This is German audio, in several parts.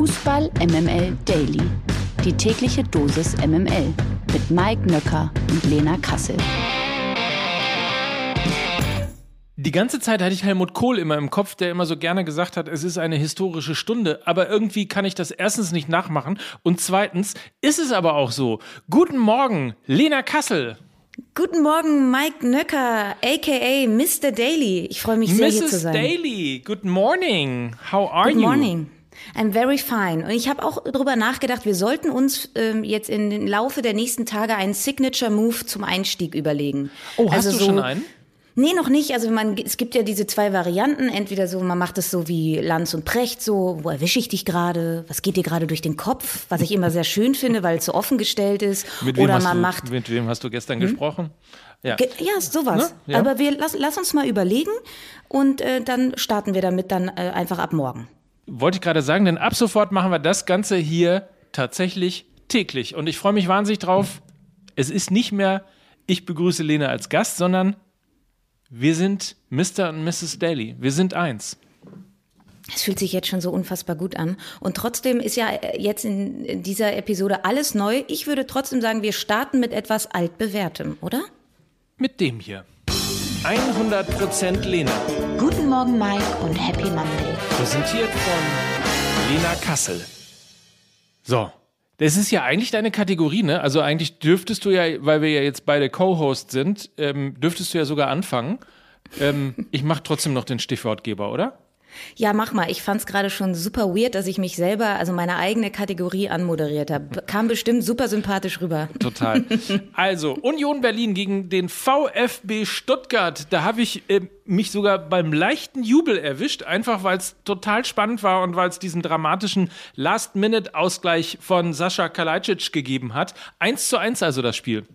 Fußball MML Daily. Die tägliche Dosis MML mit Mike Nöcker und Lena Kassel. Die ganze Zeit hatte ich Helmut Kohl immer im Kopf, der immer so gerne gesagt hat, es ist eine historische Stunde. Aber irgendwie kann ich das erstens nicht nachmachen und zweitens ist es aber auch so. Guten Morgen, Lena Kassel. Guten Morgen, Mike Nöcker, aka Mr. Daly. Ich freue mich sehr, Mrs. hier zu sein. Daly, good morning. How are Good you? morning. I'm very fine. Und ich habe auch darüber nachgedacht, wir sollten uns ähm, jetzt im Laufe der nächsten Tage einen Signature-Move zum Einstieg überlegen. Oh, hast also du so, schon einen? Nee, noch nicht. Also man, es gibt ja diese zwei Varianten. Entweder so, man macht es so wie Lanz und Precht, so, wo erwische ich dich gerade? Was geht dir gerade durch den Kopf? Was ich immer sehr schön finde, weil es so offengestellt ist. Mit wem, Oder hast man du, macht mit wem hast du gestern gesprochen? Ja. Ge ja, sowas. Ne? Ja. Aber wir lass, lass uns mal überlegen und äh, dann starten wir damit dann äh, einfach ab morgen. Wollte ich gerade sagen, denn ab sofort machen wir das Ganze hier tatsächlich täglich. Und ich freue mich wahnsinnig drauf. Es ist nicht mehr, ich begrüße Lena als Gast, sondern wir sind Mr. und Mrs. Daly. Wir sind eins. Es fühlt sich jetzt schon so unfassbar gut an. Und trotzdem ist ja jetzt in dieser Episode alles neu. Ich würde trotzdem sagen, wir starten mit etwas altbewährtem, oder? Mit dem hier. 100% Lena. Guten Morgen, Mike und Happy Monday. Präsentiert von Lena Kassel. So. Das ist ja eigentlich deine Kategorie, ne? Also eigentlich dürftest du ja, weil wir ja jetzt beide Co-Hosts sind, ähm, dürftest du ja sogar anfangen. Ähm, ich mache trotzdem noch den Stichwortgeber, oder? Ja, mach mal. Ich fand es gerade schon super weird, dass ich mich selber, also meine eigene Kategorie anmoderiert habe. Kam bestimmt super sympathisch rüber. Total. Also, Union Berlin gegen den VfB Stuttgart. Da habe ich äh, mich sogar beim leichten Jubel erwischt, einfach weil es total spannend war und weil es diesen dramatischen Last-Minute-Ausgleich von Sascha Kalajdzic gegeben hat. Eins zu eins also das Spiel.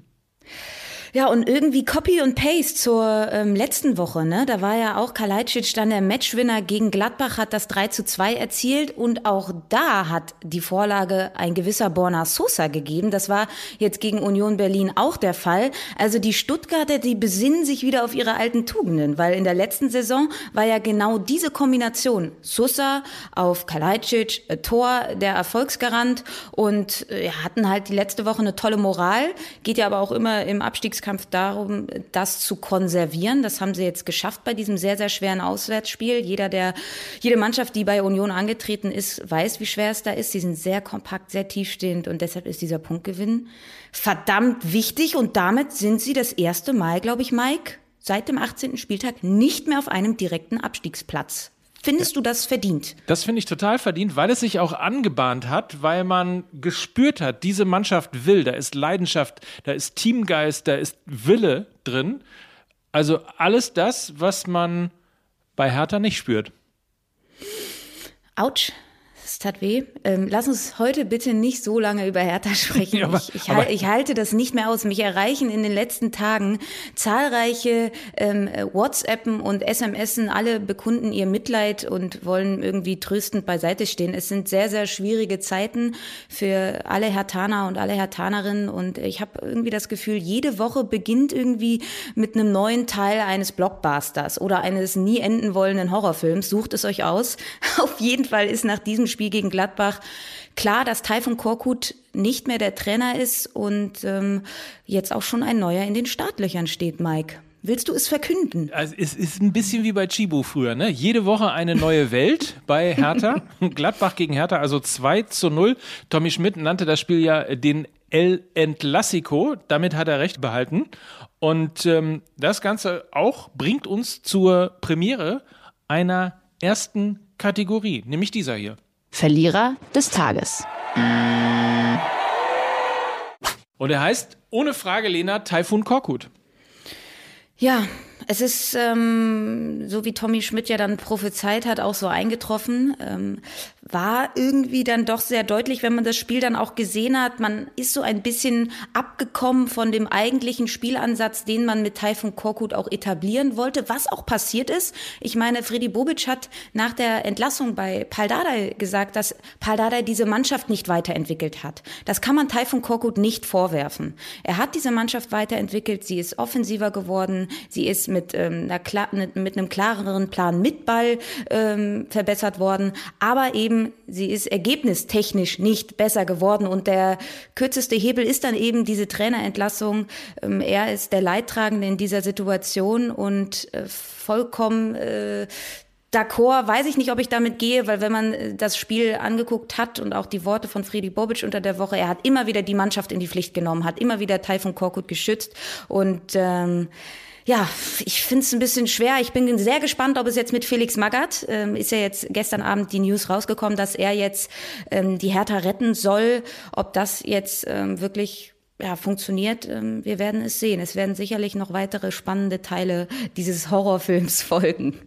Ja, und irgendwie Copy und Paste zur ähm, letzten Woche, ne? Da war ja auch Kalajdzic dann der Matchwinner gegen Gladbach, hat das 3 zu 2 erzielt und auch da hat die Vorlage ein gewisser Borna Sosa gegeben. Das war jetzt gegen Union Berlin auch der Fall. Also die Stuttgarter, die besinnen sich wieder auf ihre alten Tugenden, weil in der letzten Saison war ja genau diese Kombination Sosa auf Kalajdzic, äh, Tor, der Erfolgsgarant und äh, hatten halt die letzte Woche eine tolle Moral, geht ja aber auch immer im Abstiegskampf darum, das zu konservieren. Das haben sie jetzt geschafft bei diesem sehr, sehr schweren Auswärtsspiel. Jeder, der, jede Mannschaft, die bei Union angetreten ist, weiß, wie schwer es da ist. Sie sind sehr kompakt, sehr tiefstehend und deshalb ist dieser Punktgewinn verdammt wichtig und damit sind sie das erste Mal, glaube ich, Mike, seit dem 18. Spieltag nicht mehr auf einem direkten Abstiegsplatz. Findest du das verdient? Das finde ich total verdient, weil es sich auch angebahnt hat, weil man gespürt hat, diese Mannschaft will, da ist Leidenschaft, da ist Teamgeist, da ist Wille drin. Also alles das, was man bei Hertha nicht spürt. Autsch. Das tat weh. Ähm, lass uns heute bitte nicht so lange über Hertha sprechen. Ja, aber- ich, ich, aber- ich halte das nicht mehr aus. Mich erreichen in den letzten Tagen zahlreiche ähm, äh, WhatsAppen und SMSen. Alle bekunden ihr Mitleid und wollen irgendwie tröstend beiseite stehen. Es sind sehr, sehr schwierige Zeiten für alle Hertaner und alle Hertanerinnen. Und ich habe irgendwie das Gefühl, jede Woche beginnt irgendwie mit einem neuen Teil eines Blockbusters oder eines nie enden wollenden Horrorfilms. Sucht es euch aus. Auf jeden Fall ist nach diesem Spiel gegen Gladbach klar, dass Taifun Korkut nicht mehr der Trainer ist und ähm, jetzt auch schon ein neuer in den Startlöchern steht, Mike. Willst du es verkünden? Also es ist ein bisschen wie bei Chibo früher, ne? Jede Woche eine neue Welt bei Hertha. Gladbach gegen Hertha, also 2 zu 0. Tommy Schmidt nannte das Spiel ja den El Entlassico. Damit hat er recht behalten. Und ähm, das Ganze auch bringt uns zur Premiere einer ersten Kategorie, nämlich dieser hier. Verlierer des Tages. Und er heißt, ohne Frage, Lena, Taifun Korkut. Ja, es ist, ähm, so wie Tommy Schmidt ja dann prophezeit hat, auch so eingetroffen. Ähm, war irgendwie dann doch sehr deutlich, wenn man das Spiel dann auch gesehen hat. Man ist so ein bisschen abgekommen von dem eigentlichen Spielansatz, den man mit Taifun Korkut auch etablieren wollte, was auch passiert ist. Ich meine, Freddy Bobic hat nach der Entlassung bei Pal Dardai gesagt, dass Pal Dardai diese Mannschaft nicht weiterentwickelt hat. Das kann man Taifun Korkut nicht vorwerfen. Er hat diese Mannschaft weiterentwickelt, sie ist offensiver geworden, sie ist mit, ähm, einer, mit einem klareren Plan mit Ball ähm, verbessert worden, aber eben sie ist ergebnistechnisch nicht besser geworden. Und der kürzeste Hebel ist dann eben diese Trainerentlassung. Ähm, er ist der Leidtragende in dieser Situation und äh, vollkommen äh, D'accord, weiß ich nicht, ob ich damit gehe, weil wenn man äh, das Spiel angeguckt hat und auch die Worte von Friedi Bobic unter der Woche, er hat immer wieder die Mannschaft in die Pflicht genommen, hat immer wieder Taifun Korkut geschützt. Und ähm, ja, ich finde es ein bisschen schwer. Ich bin sehr gespannt, ob es jetzt mit Felix Magath, ähm, ist ja jetzt gestern Abend die News rausgekommen, dass er jetzt ähm, die Hertha retten soll, ob das jetzt ähm, wirklich ja, funktioniert. Ähm, wir werden es sehen. Es werden sicherlich noch weitere spannende Teile dieses Horrorfilms folgen.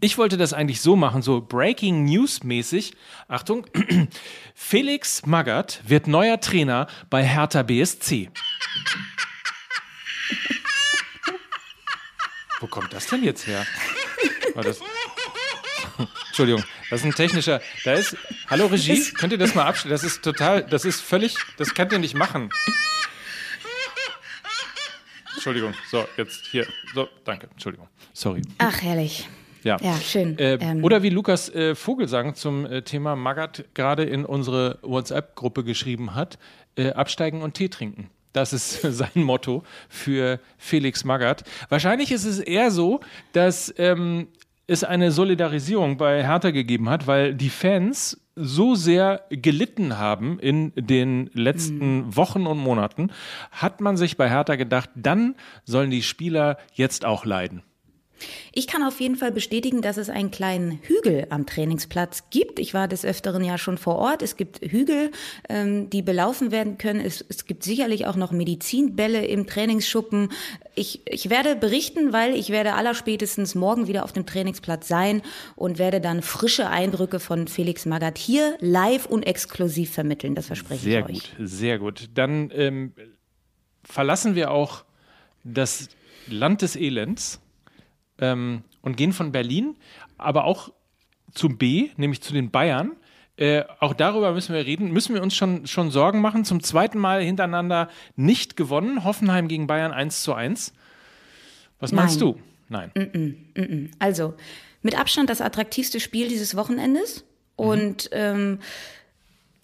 Ich wollte das eigentlich so machen, so Breaking News mäßig. Achtung, Felix Magath wird neuer Trainer bei Hertha BSC. Wo kommt das denn jetzt her? War das Entschuldigung, das ist ein technischer. Da ist. Hallo Regie, könnt ihr das mal abstellen? Das ist total. Das ist völlig. Das könnt ihr nicht machen. Entschuldigung. So, jetzt hier. So, danke. Entschuldigung. Sorry. Ach, herrlich. Ja, ja schön. Äh, ähm. Oder wie Lukas äh, Vogelsang zum äh, Thema Magat gerade in unsere WhatsApp-Gruppe geschrieben hat: äh, absteigen und Tee trinken. Das ist sein Motto für Felix Magath. Wahrscheinlich ist es eher so, dass ähm, es eine Solidarisierung bei Hertha gegeben hat, weil die Fans so sehr gelitten haben in den letzten mhm. Wochen und Monaten, hat man sich bei Hertha gedacht, dann sollen die Spieler jetzt auch leiden. Ich kann auf jeden Fall bestätigen, dass es einen kleinen Hügel am Trainingsplatz gibt. Ich war des Öfteren ja schon vor Ort. Es gibt Hügel, ähm, die belaufen werden können. Es, es gibt sicherlich auch noch Medizinbälle im Trainingsschuppen. Ich, ich werde berichten, weil ich werde allerspätestens morgen wieder auf dem Trainingsplatz sein und werde dann frische Eindrücke von Felix Magath hier live und exklusiv vermitteln. Das verspreche sehr ich euch. Sehr gut, sehr gut. Dann ähm, verlassen wir auch das Land des Elends ähm, und gehen von Berlin, aber auch zum B, nämlich zu den Bayern. Äh, auch darüber müssen wir reden. Müssen wir uns schon, schon Sorgen machen? Zum zweiten Mal hintereinander nicht gewonnen. Hoffenheim gegen Bayern 1 zu 1. Was meinst du? Nein. Mm -mm, mm also, mit Abstand das attraktivste Spiel dieses Wochenendes. Mhm. Und ähm,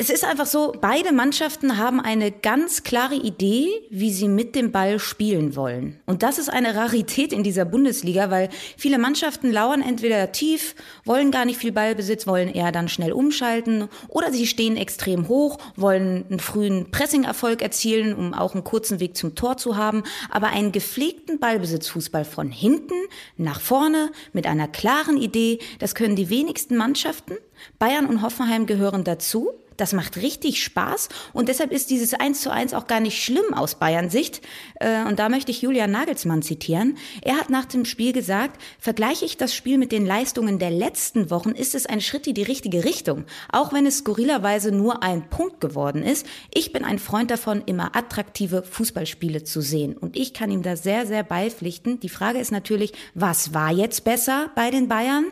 es ist einfach so, beide Mannschaften haben eine ganz klare Idee, wie sie mit dem Ball spielen wollen. Und das ist eine Rarität in dieser Bundesliga, weil viele Mannschaften lauern entweder tief, wollen gar nicht viel Ballbesitz, wollen eher dann schnell umschalten oder sie stehen extrem hoch, wollen einen frühen Pressingerfolg erzielen, um auch einen kurzen Weg zum Tor zu haben. Aber einen gepflegten Ballbesitzfußball von hinten nach vorne mit einer klaren Idee, das können die wenigsten Mannschaften. Bayern und Hoffenheim gehören dazu. Das macht richtig Spaß und deshalb ist dieses 1 zu 1 auch gar nicht schlimm aus Bayern Sicht. Äh, und da möchte ich Julian Nagelsmann zitieren. Er hat nach dem Spiel gesagt, vergleiche ich das Spiel mit den Leistungen der letzten Wochen, ist es ein Schritt in die richtige Richtung. Auch wenn es skurrilerweise nur ein Punkt geworden ist. Ich bin ein Freund davon, immer attraktive Fußballspiele zu sehen. Und ich kann ihm da sehr, sehr beipflichten. Die Frage ist natürlich, was war jetzt besser bei den Bayern?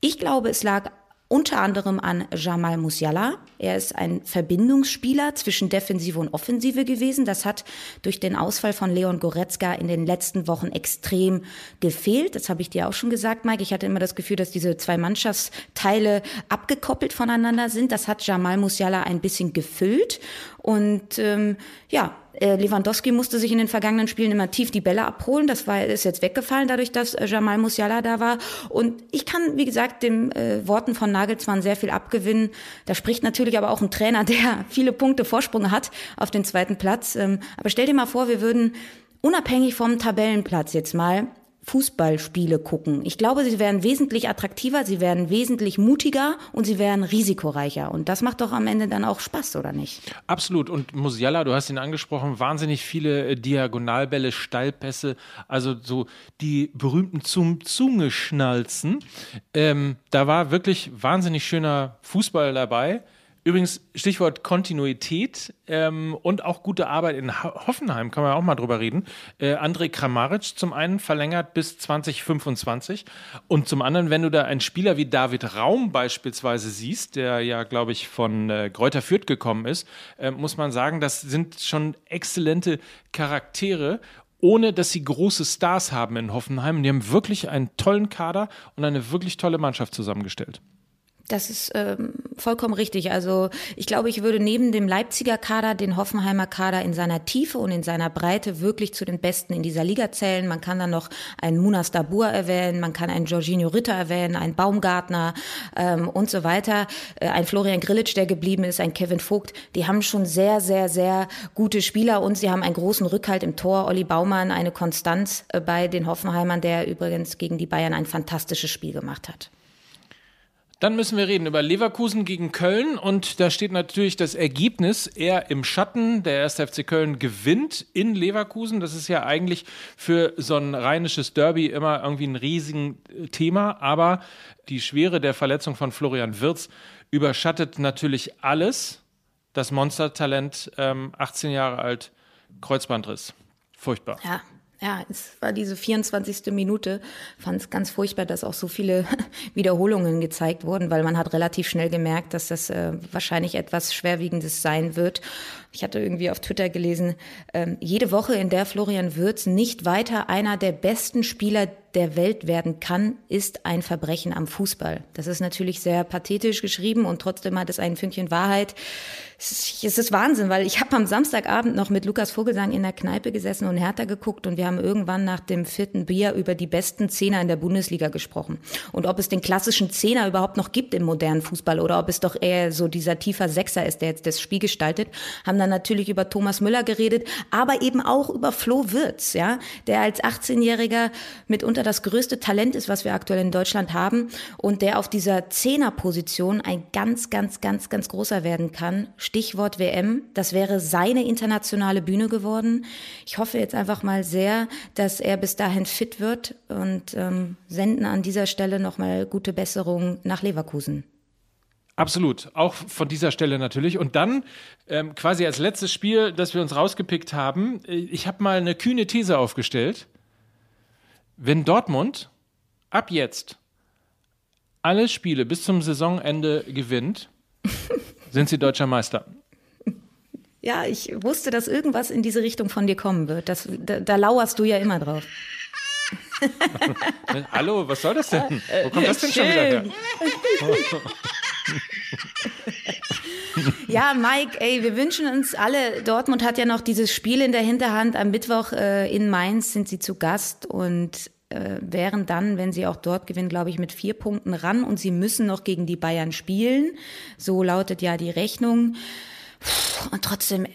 Ich glaube, es lag unter anderem an Jamal Musiala. Er ist ein Verbindungsspieler zwischen Defensive und Offensive gewesen. Das hat durch den Ausfall von Leon Goretzka in den letzten Wochen extrem gefehlt. Das habe ich dir auch schon gesagt, Mike. Ich hatte immer das Gefühl, dass diese zwei Mannschaftsteile abgekoppelt voneinander sind. Das hat Jamal Musiala ein bisschen gefüllt. Und ähm, ja, Lewandowski musste sich in den vergangenen Spielen immer tief die Bälle abholen. Das war, ist jetzt weggefallen, dadurch, dass äh, Jamal Musiala da war. Und ich kann, wie gesagt, den äh, Worten von Nagelsmann sehr viel abgewinnen. Da spricht natürlich aber auch ein Trainer, der viele Punkte Vorsprung hat auf den zweiten Platz. Ähm, aber stell dir mal vor, wir würden unabhängig vom Tabellenplatz jetzt mal Fußballspiele gucken. Ich glaube, sie werden wesentlich attraktiver, sie werden wesentlich mutiger und sie werden risikoreicher. Und das macht doch am Ende dann auch Spaß, oder nicht? Absolut. Und Musiala, du hast ihn angesprochen, wahnsinnig viele äh, Diagonalbälle, Steilpässe, also so die berühmten zum Zungeschnalzen. Ähm, da war wirklich wahnsinnig schöner Fußball dabei. Übrigens, Stichwort Kontinuität ähm, und auch gute Arbeit in Hoffenheim, kann man ja auch mal drüber reden. Äh, André Kramaric zum einen verlängert bis 2025 und zum anderen, wenn du da einen Spieler wie David Raum beispielsweise siehst, der ja, glaube ich, von äh, Kräuter Fürth gekommen ist, äh, muss man sagen, das sind schon exzellente Charaktere ohne dass sie große Stars haben in Hoffenheim. Die haben wirklich einen tollen Kader und eine wirklich tolle Mannschaft zusammengestellt. Das ist ähm, vollkommen richtig. Also ich glaube, ich würde neben dem Leipziger Kader den Hoffenheimer Kader in seiner Tiefe und in seiner Breite wirklich zu den Besten in dieser Liga zählen. Man kann dann noch einen Munas Dabur erwähnen, man kann einen Jorginho Ritter erwähnen, einen Baumgartner ähm, und so weiter, äh, ein Florian Grillitsch, der geblieben ist, ein Kevin Vogt. Die haben schon sehr, sehr, sehr gute Spieler und sie haben einen großen Rückhalt im Tor. Olli Baumann, eine Konstanz äh, bei den Hoffenheimern, der übrigens gegen die Bayern ein fantastisches Spiel gemacht hat. Dann müssen wir reden über Leverkusen gegen Köln und da steht natürlich das Ergebnis eher im Schatten. Der 1. FC Köln gewinnt in Leverkusen. Das ist ja eigentlich für so ein rheinisches Derby immer irgendwie ein riesigen äh, Thema, aber die Schwere der Verletzung von Florian Wirz überschattet natürlich alles. Das Monstertalent, ähm, 18 Jahre alt, Kreuzbandriss. Furchtbar. Ja, ja, es war diese 24. Minute, fand es ganz furchtbar, dass auch so viele Wiederholungen gezeigt wurden, weil man hat relativ schnell gemerkt, dass das äh, wahrscheinlich etwas Schwerwiegendes sein wird. Ich hatte irgendwie auf Twitter gelesen, ähm, jede Woche, in der Florian Würz nicht weiter einer der besten Spieler der Welt werden kann, ist ein Verbrechen am Fußball. Das ist natürlich sehr pathetisch geschrieben und trotzdem hat es ein Fünkchen Wahrheit. Es ist Wahnsinn, weil ich habe am Samstagabend noch mit Lukas Vogelsang in der Kneipe gesessen und Hertha geguckt und wir haben irgendwann nach dem vierten Bier über die besten Zehner in der Bundesliga gesprochen. Und ob es den klassischen Zehner überhaupt noch gibt im modernen Fußball oder ob es doch eher so dieser tiefer Sechser ist, der jetzt das Spiel gestaltet, haben dann natürlich über Thomas Müller geredet, aber eben auch über Flo Wirz, ja, der als 18-Jähriger mitunter das größte Talent ist, was wir aktuell in Deutschland haben und der auf dieser Zehnerposition ein ganz, ganz, ganz, ganz großer werden kann Stichwort WM. Das wäre seine internationale Bühne geworden. Ich hoffe jetzt einfach mal sehr, dass er bis dahin fit wird und ähm, senden an dieser Stelle nochmal gute Besserung nach Leverkusen. Absolut, auch von dieser Stelle natürlich. Und dann ähm, quasi als letztes Spiel, das wir uns rausgepickt haben, äh, ich habe mal eine kühne These aufgestellt. Wenn Dortmund ab jetzt alle Spiele bis zum Saisonende gewinnt, sind sie deutscher Meister. Ja, ich wusste, dass irgendwas in diese Richtung von dir kommen wird. Das, da, da lauerst du ja immer drauf. Hallo, was soll das denn? Wo kommt das denn Schön. schon wieder her? ja, Mike, ey, wir wünschen uns alle, Dortmund hat ja noch dieses Spiel in der Hinterhand. Am Mittwoch äh, in Mainz sind sie zu Gast und äh, wären dann, wenn sie auch dort gewinnen, glaube ich, mit vier Punkten ran und sie müssen noch gegen die Bayern spielen. So lautet ja die Rechnung. Und trotzdem,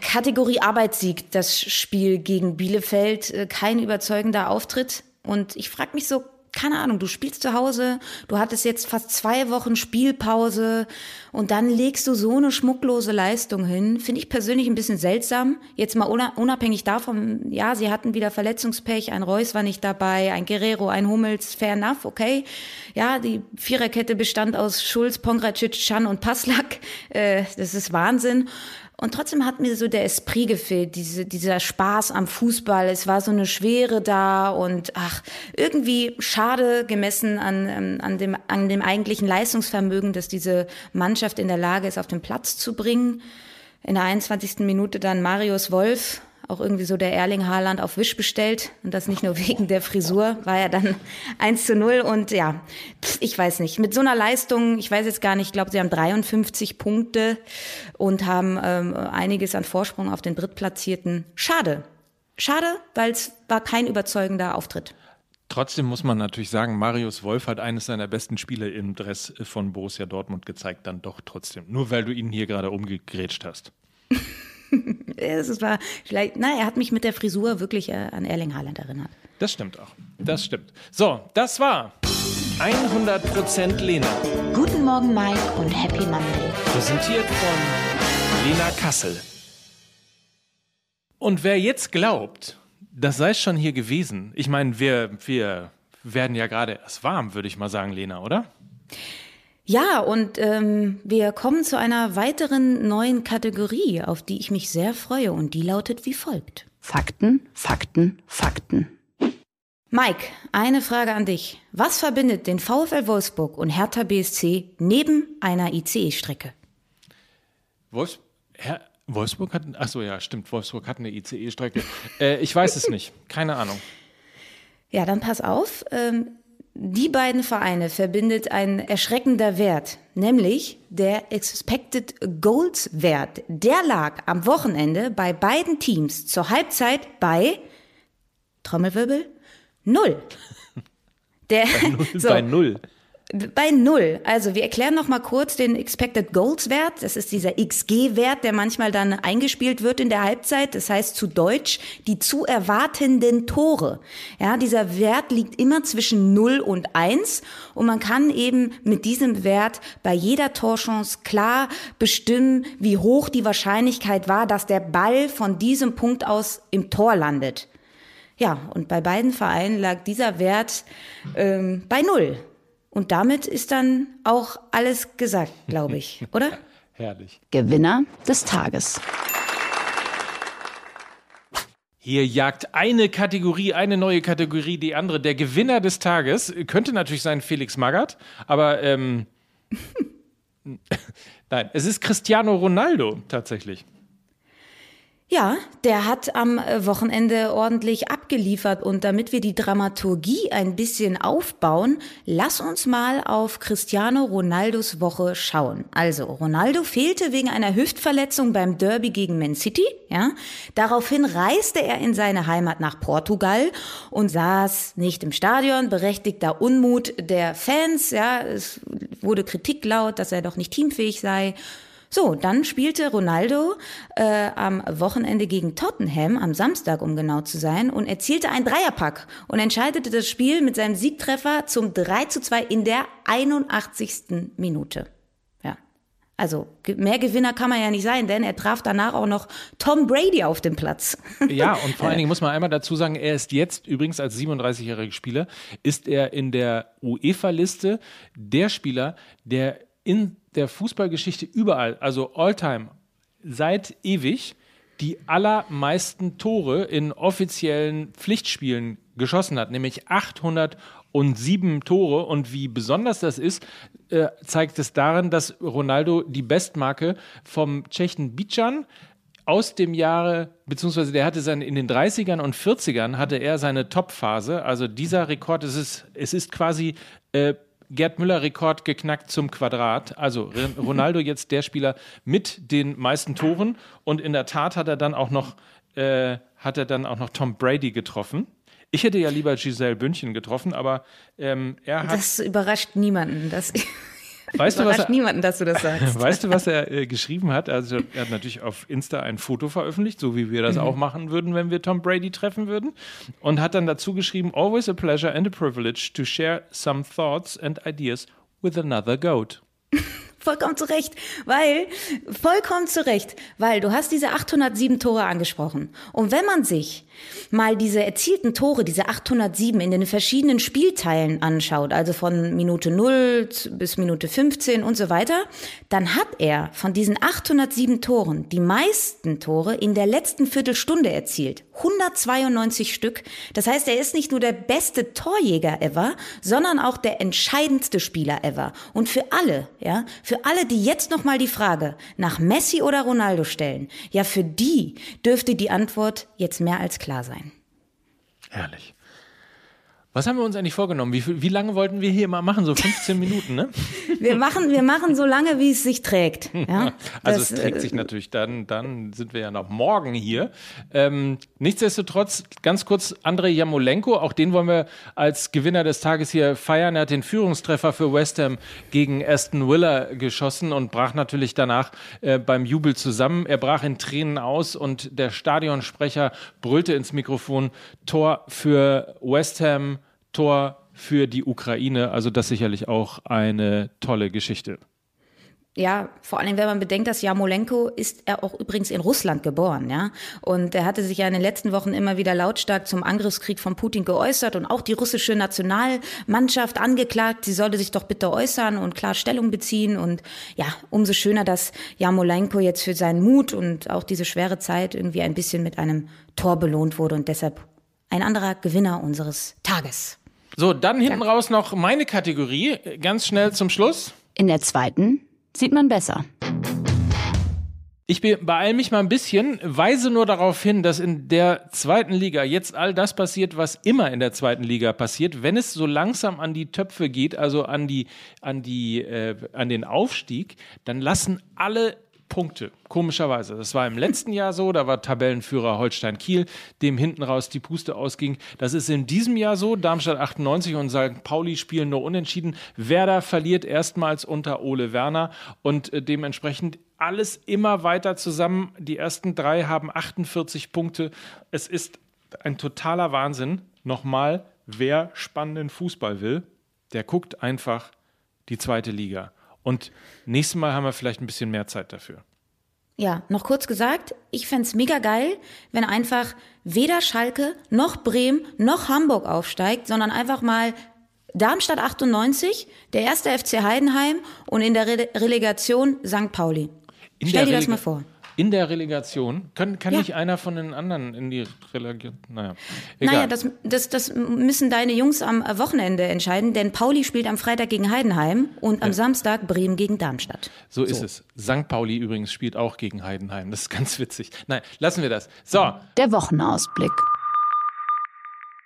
Kategorie Arbeitssieg, das Spiel gegen Bielefeld, äh, kein überzeugender Auftritt. Und ich frage mich so, keine Ahnung, du spielst zu Hause, du hattest jetzt fast zwei Wochen Spielpause und dann legst du so eine schmucklose Leistung hin. Finde ich persönlich ein bisschen seltsam. Jetzt mal unabhängig davon, ja, sie hatten wieder Verletzungspech, ein Reus war nicht dabei, ein Guerrero, ein Hummels, fair enough, okay. Ja, die Viererkette bestand aus Schulz, Pongracic, Chan und Paslak. Äh, das ist Wahnsinn. Und trotzdem hat mir so der Esprit gefehlt, diese, dieser Spaß am Fußball. Es war so eine Schwere da und ach, irgendwie schade gemessen an, ähm, an, dem, an dem eigentlichen Leistungsvermögen, dass diese Mannschaft in der Lage ist, auf den Platz zu bringen. In der 21. Minute dann Marius Wolf auch irgendwie so der Erling Haaland auf Wisch bestellt. Und das nicht nur wegen der Frisur, war ja dann 1 zu 0. Und ja, ich weiß nicht, mit so einer Leistung, ich weiß jetzt gar nicht, ich glaube, sie haben 53 Punkte und haben ähm, einiges an Vorsprung auf den Drittplatzierten. Schade. Schade, weil es war kein überzeugender Auftritt. Trotzdem muss man natürlich sagen, Marius Wolf hat eines seiner besten Spiele im Dress von Borussia Dortmund gezeigt, dann doch trotzdem. Nur weil du ihn hier gerade umgegrätscht hast. es war vielleicht, na, er hat mich mit der Frisur wirklich äh, an Erling Haaland erinnert. Das stimmt auch. Das stimmt. So, das war 100% Lena. Guten Morgen, Mike und Happy Monday. Präsentiert von Lena Kassel. Und wer jetzt glaubt, das sei schon hier gewesen, ich meine, wir, wir werden ja gerade erst warm, würde ich mal sagen, Lena, oder? Ja, und ähm, wir kommen zu einer weiteren neuen Kategorie, auf die ich mich sehr freue, und die lautet wie folgt. Fakten, Fakten, Fakten. Mike, eine Frage an dich. Was verbindet den VfL Wolfsburg und Hertha BSC neben einer ICE-Strecke? Wolfs Her Wolfsburg hat, achso, ja, stimmt, Wolfsburg hat eine ICE-Strecke. äh, ich weiß es nicht, keine Ahnung. Ja, dann pass auf. Ähm, die beiden Vereine verbindet ein erschreckender Wert, nämlich der Expected Goals Wert. Der lag am Wochenende bei beiden Teams zur Halbzeit bei Trommelwirbel null. Der, bei null. So, bei null. Bei null. Also wir erklären noch mal kurz den Expected Goals Wert. Das ist dieser XG-Wert, der manchmal dann eingespielt wird in der Halbzeit. Das heißt zu Deutsch die zu erwartenden Tore. Ja, dieser Wert liegt immer zwischen null und eins und man kann eben mit diesem Wert bei jeder Torchance klar bestimmen, wie hoch die Wahrscheinlichkeit war, dass der Ball von diesem Punkt aus im Tor landet. Ja, und bei beiden Vereinen lag dieser Wert ähm, bei null. Und damit ist dann auch alles gesagt, glaube ich, oder? Herrlich. Gewinner des Tages. Hier jagt eine Kategorie, eine neue Kategorie die andere. Der Gewinner des Tages könnte natürlich sein Felix Magath, aber ähm, nein, es ist Cristiano Ronaldo tatsächlich. Ja, der hat am äh, Wochenende ordentlich abgeliefert und damit wir die Dramaturgie ein bisschen aufbauen, lass uns mal auf Cristiano Ronaldos Woche schauen. Also, Ronaldo fehlte wegen einer Hüftverletzung beim Derby gegen Man City, ja. Daraufhin reiste er in seine Heimat nach Portugal und saß nicht im Stadion, berechtigter Unmut der Fans, ja. Es wurde Kritik laut, dass er doch nicht teamfähig sei. So, dann spielte Ronaldo äh, am Wochenende gegen Tottenham, am Samstag, um genau zu sein, und erzielte einen Dreierpack und entscheidete das Spiel mit seinem Siegtreffer zum 3 zu 2 in der 81. Minute. Ja. Also mehr Gewinner kann man ja nicht sein, denn er traf danach auch noch Tom Brady auf dem Platz. Ja, und vor allen Dingen muss man einmal dazu sagen, er ist jetzt übrigens als 37-jähriger Spieler, ist er in der UEFA-Liste der Spieler, der in der Fußballgeschichte überall, also Alltime, seit ewig, die allermeisten Tore in offiziellen Pflichtspielen geschossen hat, nämlich 807 Tore. Und wie besonders das ist, äh, zeigt es darin, dass Ronaldo die Bestmarke vom Tschechen Bican aus dem Jahre, beziehungsweise der hatte seine, in den 30ern und 40ern hatte er seine Topphase. Also dieser Rekord, es ist, es ist quasi äh, Gerd Müller-Rekord geknackt zum Quadrat. Also Ronaldo jetzt der Spieler mit den meisten Toren und in der Tat hat er dann auch noch, äh, hat er dann auch noch Tom Brady getroffen. Ich hätte ja lieber Giselle Bündchen getroffen, aber ähm, er hat. Das überrascht niemanden. Das Weißt du, was er, niemanden, dass du das sagst. Weißt du, was er äh, geschrieben hat? Also er hat natürlich auf Insta ein Foto veröffentlicht, so wie wir das mhm. auch machen würden, wenn wir Tom Brady treffen würden. Und hat dann dazu geschrieben, always a pleasure and a privilege to share some thoughts and ideas with another goat. Vollkommen zu Recht, weil, vollkommen zu Recht, weil du hast diese 807 Tore angesprochen. Und wenn man sich mal diese erzielten Tore, diese 807 in den verschiedenen Spielteilen anschaut, also von Minute 0 bis Minute 15 und so weiter, dann hat er von diesen 807 Toren die meisten Tore in der letzten Viertelstunde erzielt. 192 Stück. Das heißt, er ist nicht nur der beste Torjäger ever, sondern auch der entscheidendste Spieler ever. Und für alle, ja, für alle, die jetzt nochmal die Frage nach Messi oder Ronaldo stellen, ja, für die dürfte die Antwort jetzt mehr als klar sein. Herrlich. Was haben wir uns eigentlich vorgenommen? Wie, wie lange wollten wir hier mal machen? So 15 Minuten, ne? wir, machen, wir machen so lange, wie es sich trägt. Ja? Also das, es trägt äh, sich natürlich, dann, dann sind wir ja noch morgen hier. Ähm, nichtsdestotrotz, ganz kurz, Andrei Jamolenko, auch den wollen wir als Gewinner des Tages hier feiern. Er hat den Führungstreffer für West Ham gegen Aston Villa geschossen und brach natürlich danach äh, beim Jubel zusammen. Er brach in Tränen aus und der Stadionsprecher brüllte ins Mikrofon, Tor für West Ham Tor für die Ukraine. Also das sicherlich auch eine tolle Geschichte. Ja, vor allem, wenn man bedenkt, dass Jamolenko ist er auch übrigens in Russland geboren, ja. Und er hatte sich ja in den letzten Wochen immer wieder lautstark zum Angriffskrieg von Putin geäußert und auch die russische Nationalmannschaft angeklagt, sie sollte sich doch bitte äußern und klar Stellung beziehen. Und ja, umso schöner, dass Jamolenko jetzt für seinen Mut und auch diese schwere Zeit irgendwie ein bisschen mit einem Tor belohnt wurde und deshalb ein anderer Gewinner unseres Tages. So, dann hinten ja. raus noch meine Kategorie, ganz schnell zum Schluss. In der zweiten sieht man besser. Ich beeile mich mal ein bisschen, weise nur darauf hin, dass in der zweiten Liga jetzt all das passiert, was immer in der zweiten Liga passiert. Wenn es so langsam an die Töpfe geht, also an die, an die, äh, an den Aufstieg, dann lassen alle Punkte. Komischerweise. Das war im letzten Jahr so, da war Tabellenführer Holstein Kiel, dem hinten raus die Puste ausging. Das ist in diesem Jahr so. Darmstadt 98 und St. Pauli spielen nur unentschieden. Werder verliert erstmals unter Ole Werner und äh, dementsprechend alles immer weiter zusammen. Die ersten drei haben 48 Punkte. Es ist ein totaler Wahnsinn. Nochmal, wer spannenden Fußball will, der guckt einfach die zweite Liga. Und nächstes Mal haben wir vielleicht ein bisschen mehr Zeit dafür. Ja, noch kurz gesagt, ich fände mega geil, wenn einfach weder Schalke noch Bremen noch Hamburg aufsteigt, sondern einfach mal Darmstadt 98, der erste FC Heidenheim und in der Re Relegation St. Pauli. In Stell dir das mal vor in der Relegation. Kann, kann ja. nicht einer von den anderen in die Relegation? Naja, egal. Naja, das, das, das müssen deine Jungs am Wochenende entscheiden, denn Pauli spielt am Freitag gegen Heidenheim und am ja. Samstag Bremen gegen Darmstadt. So, so, ist es. St. Pauli übrigens spielt auch gegen Heidenheim. Das ist ganz witzig. Nein, lassen wir das. So. Der Wochenausblick.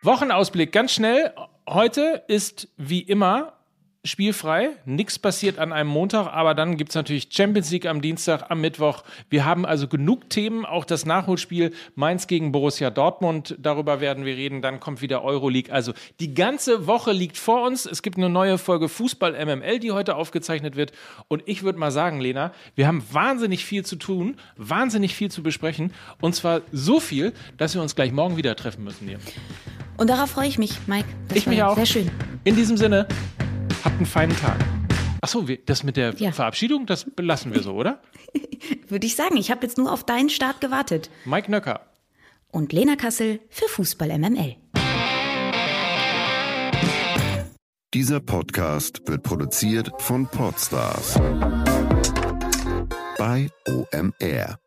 Wochenausblick, ganz schnell. Heute ist wie immer spielfrei. Nichts passiert an einem Montag, aber dann gibt es natürlich Champions League am Dienstag, am Mittwoch. Wir haben also genug Themen, auch das Nachholspiel Mainz gegen Borussia Dortmund, darüber werden wir reden. Dann kommt wieder Euroleague. Also die ganze Woche liegt vor uns. Es gibt eine neue Folge Fußball MML, die heute aufgezeichnet wird. Und ich würde mal sagen, Lena, wir haben wahnsinnig viel zu tun, wahnsinnig viel zu besprechen. Und zwar so viel, dass wir uns gleich morgen wieder treffen müssen hier. Und darauf freue ich mich, Mike. Das ich mich auch. Sehr schön. In diesem Sinne, Habt einen feinen Tag. Achso, das mit der ja. Verabschiedung, das belassen wir so, oder? Würde ich sagen. Ich habe jetzt nur auf deinen Start gewartet. Mike Nöcker. Und Lena Kassel für Fußball MML. Dieser Podcast wird produziert von Podstars bei OMR.